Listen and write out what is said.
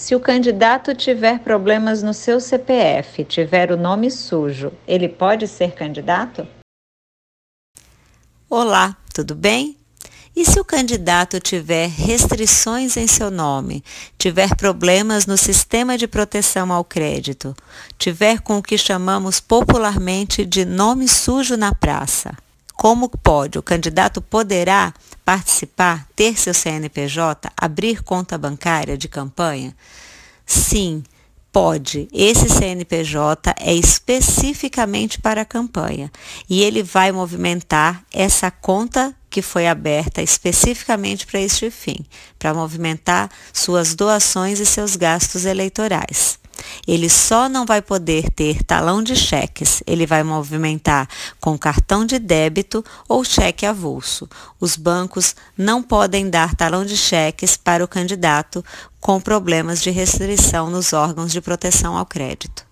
Se o candidato tiver problemas no seu CPF, tiver o nome sujo, ele pode ser candidato? Olá, tudo bem? E se o candidato tiver restrições em seu nome, tiver problemas no sistema de proteção ao crédito, tiver com o que chamamos popularmente de nome sujo na praça? Como pode? O candidato poderá participar, ter seu CNPJ, abrir conta bancária de campanha? Sim, pode. Esse CNPJ é especificamente para a campanha e ele vai movimentar essa conta que foi aberta especificamente para este fim, para movimentar suas doações e seus gastos eleitorais. Ele só não vai poder ter talão de cheques, ele vai movimentar com cartão de débito ou cheque avulso. Os bancos não podem dar talão de cheques para o candidato com problemas de restrição nos órgãos de proteção ao crédito.